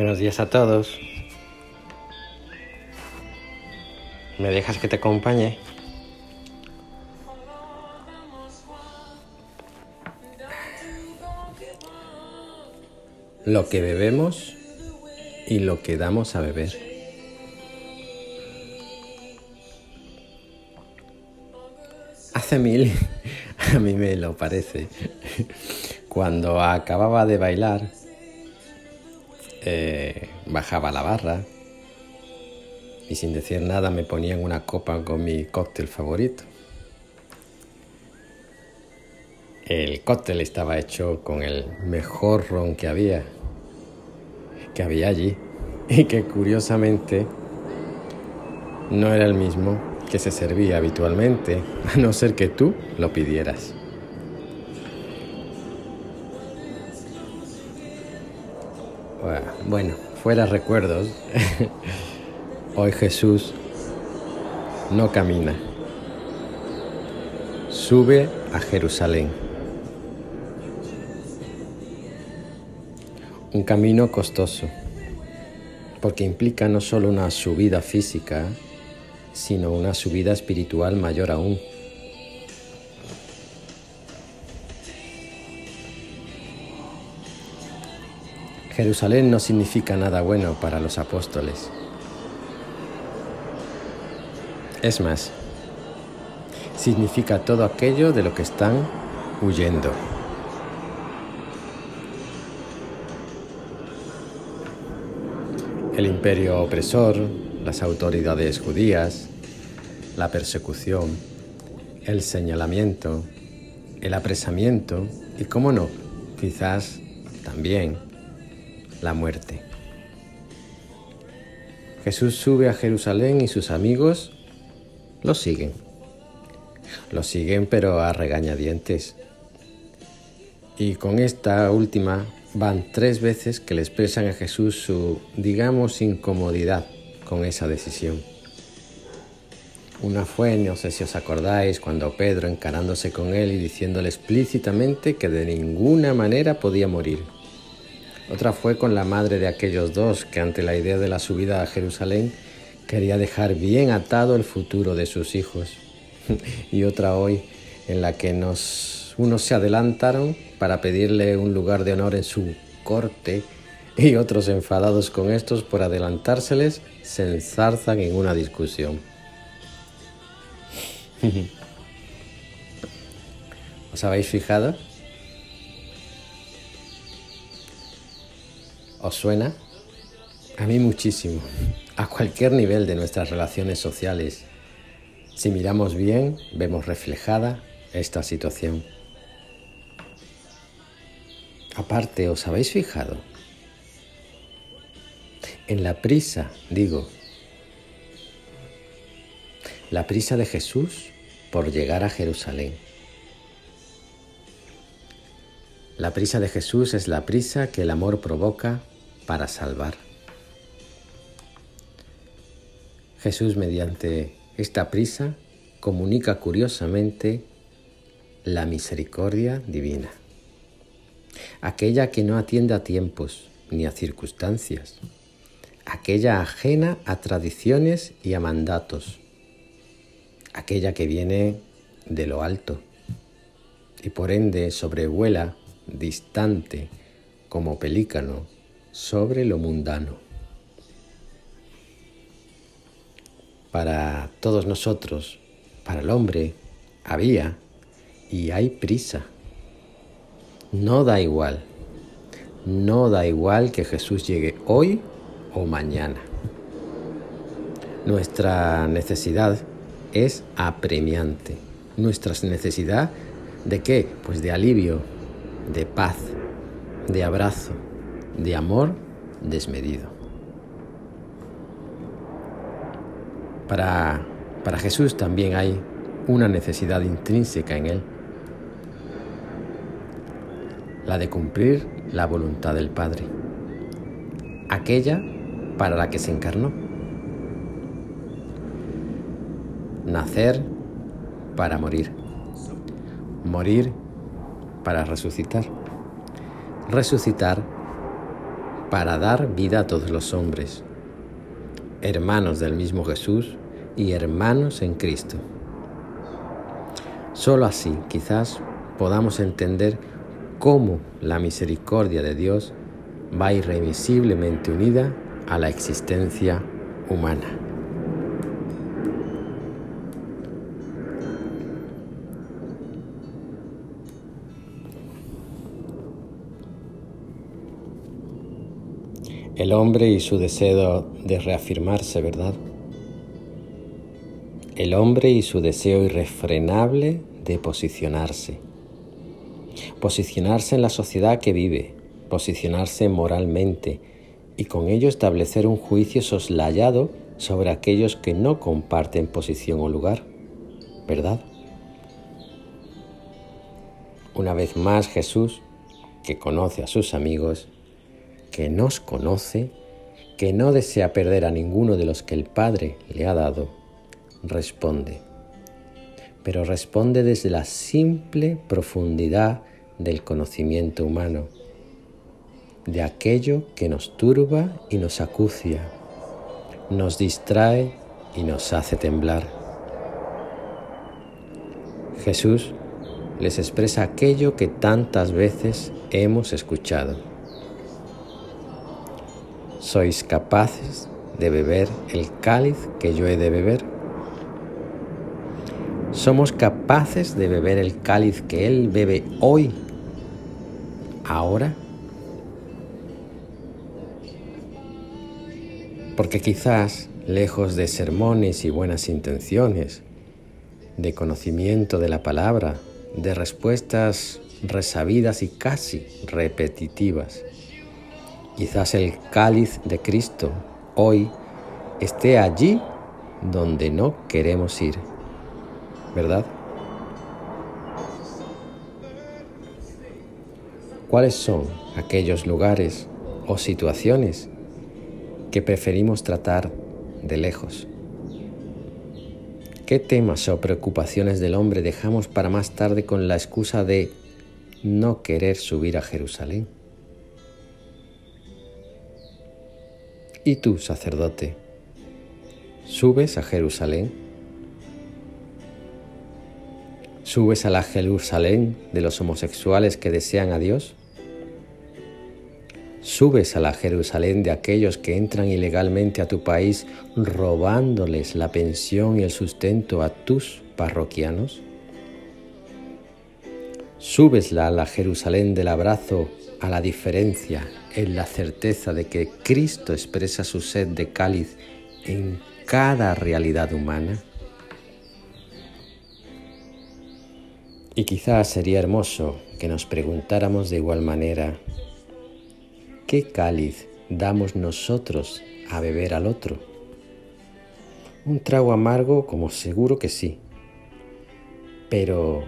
Buenos días a todos. ¿Me dejas que te acompañe? Lo que bebemos y lo que damos a beber. Hace mil, a mí me lo parece, cuando acababa de bailar, eh, bajaba la barra y sin decir nada me ponían una copa con mi cóctel favorito. El cóctel estaba hecho con el mejor ron que había, que había allí, y que curiosamente no era el mismo que se servía habitualmente, a no ser que tú lo pidieras. Bueno, fuera recuerdos, hoy Jesús no camina, sube a Jerusalén. Un camino costoso, porque implica no solo una subida física, sino una subida espiritual mayor aún. Jerusalén no significa nada bueno para los apóstoles. Es más, significa todo aquello de lo que están huyendo. El imperio opresor, las autoridades judías, la persecución, el señalamiento, el apresamiento y, cómo no, quizás también la muerte. Jesús sube a Jerusalén y sus amigos lo siguen. Lo siguen pero a regañadientes. Y con esta última van tres veces que le expresan a Jesús su, digamos, incomodidad con esa decisión. Una fue, no sé si os acordáis, cuando Pedro encarándose con él y diciéndole explícitamente que de ninguna manera podía morir. Otra fue con la madre de aquellos dos que ante la idea de la subida a Jerusalén quería dejar bien atado el futuro de sus hijos. y otra hoy en la que nos, unos se adelantaron para pedirle un lugar de honor en su corte y otros enfadados con estos por adelantárseles se enzarzan en una discusión. ¿Os habéis fijado? ¿Os suena? A mí muchísimo, a cualquier nivel de nuestras relaciones sociales. Si miramos bien, vemos reflejada esta situación. Aparte, ¿os habéis fijado? En la prisa, digo, la prisa de Jesús por llegar a Jerusalén. La prisa de Jesús es la prisa que el amor provoca para salvar. Jesús mediante esta prisa comunica curiosamente la misericordia divina, aquella que no atiende a tiempos ni a circunstancias, aquella ajena a tradiciones y a mandatos, aquella que viene de lo alto y por ende sobrevuela distante como pelícano sobre lo mundano. Para todos nosotros, para el hombre, había y hay prisa. No da igual, no da igual que Jesús llegue hoy o mañana. Nuestra necesidad es apremiante. Nuestra necesidad de qué? Pues de alivio, de paz, de abrazo, de amor desmedido. Para, para Jesús también hay una necesidad intrínseca en Él, la de cumplir la voluntad del Padre, aquella para la que se encarnó. Nacer para morir, morir para resucitar, resucitar para dar vida a todos los hombres, hermanos del mismo Jesús y hermanos en Cristo. Solo así quizás podamos entender cómo la misericordia de Dios va irremisiblemente unida a la existencia humana. El hombre y su deseo de reafirmarse, ¿verdad? El hombre y su deseo irrefrenable de posicionarse. Posicionarse en la sociedad que vive, posicionarse moralmente y con ello establecer un juicio soslayado sobre aquellos que no comparten posición o lugar, ¿verdad? Una vez más Jesús, que conoce a sus amigos, que nos conoce, que no desea perder a ninguno de los que el Padre le ha dado, responde. Pero responde desde la simple profundidad del conocimiento humano, de aquello que nos turba y nos acucia, nos distrae y nos hace temblar. Jesús les expresa aquello que tantas veces hemos escuchado ¿Sois capaces de beber el cáliz que yo he de beber? ¿Somos capaces de beber el cáliz que Él bebe hoy, ahora? Porque quizás, lejos de sermones y buenas intenciones, de conocimiento de la palabra, de respuestas resabidas y casi repetitivas, Quizás el cáliz de Cristo hoy esté allí donde no queremos ir, ¿verdad? ¿Cuáles son aquellos lugares o situaciones que preferimos tratar de lejos? ¿Qué temas o preocupaciones del hombre dejamos para más tarde con la excusa de no querer subir a Jerusalén? ¿Y tú, sacerdote, subes a Jerusalén? ¿Subes a la Jerusalén de los homosexuales que desean a Dios? ¿Subes a la Jerusalén de aquellos que entran ilegalmente a tu país robándoles la pensión y el sustento a tus parroquianos? ¿Subes a la Jerusalén del abrazo a la diferencia en la certeza de que Cristo expresa su sed de cáliz en cada realidad humana? Y quizás sería hermoso que nos preguntáramos de igual manera, ¿qué cáliz damos nosotros a beber al otro? Un trago amargo como seguro que sí, pero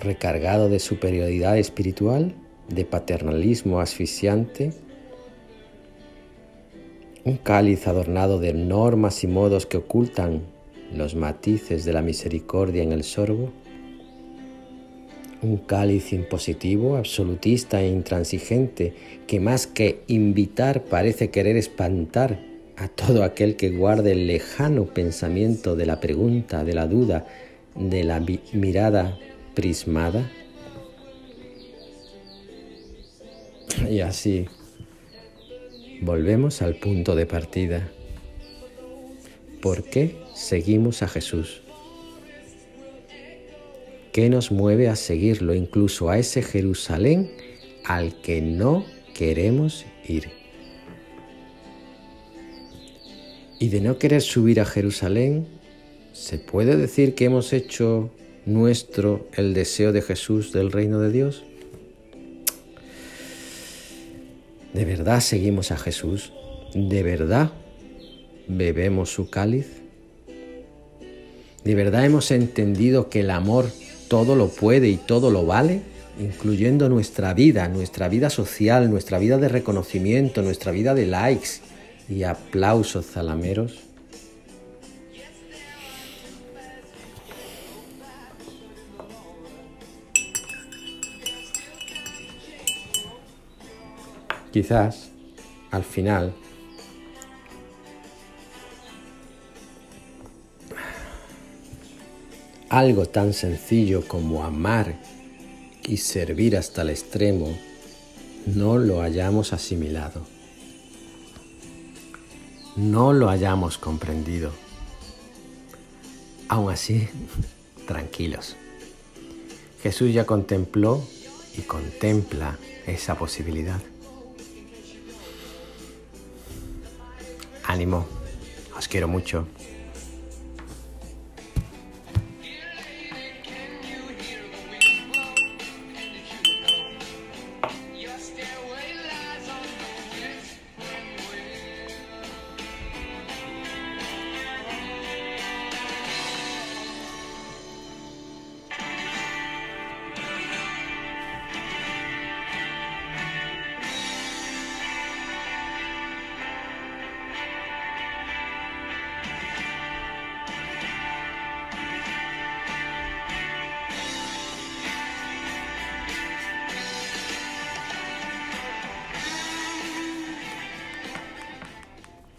recargado de superioridad espiritual de paternalismo asfixiante, un cáliz adornado de normas y modos que ocultan los matices de la misericordia en el sorbo, un cáliz impositivo, absolutista e intransigente, que más que invitar parece querer espantar a todo aquel que guarde el lejano pensamiento de la pregunta, de la duda, de la mirada prismada. Y así volvemos al punto de partida. ¿Por qué seguimos a Jesús? ¿Qué nos mueve a seguirlo incluso a ese Jerusalén al que no queremos ir? Y de no querer subir a Jerusalén, ¿se puede decir que hemos hecho nuestro el deseo de Jesús del reino de Dios? ¿De verdad seguimos a Jesús? ¿De verdad bebemos su cáliz? ¿De verdad hemos entendido que el amor todo lo puede y todo lo vale? Incluyendo nuestra vida, nuestra vida social, nuestra vida de reconocimiento, nuestra vida de likes y aplausos zalameros. Quizás al final algo tan sencillo como amar y servir hasta el extremo no lo hayamos asimilado, no lo hayamos comprendido. Aún así, tranquilos. Jesús ya contempló y contempla esa posibilidad. Ánimo, os quiero mucho.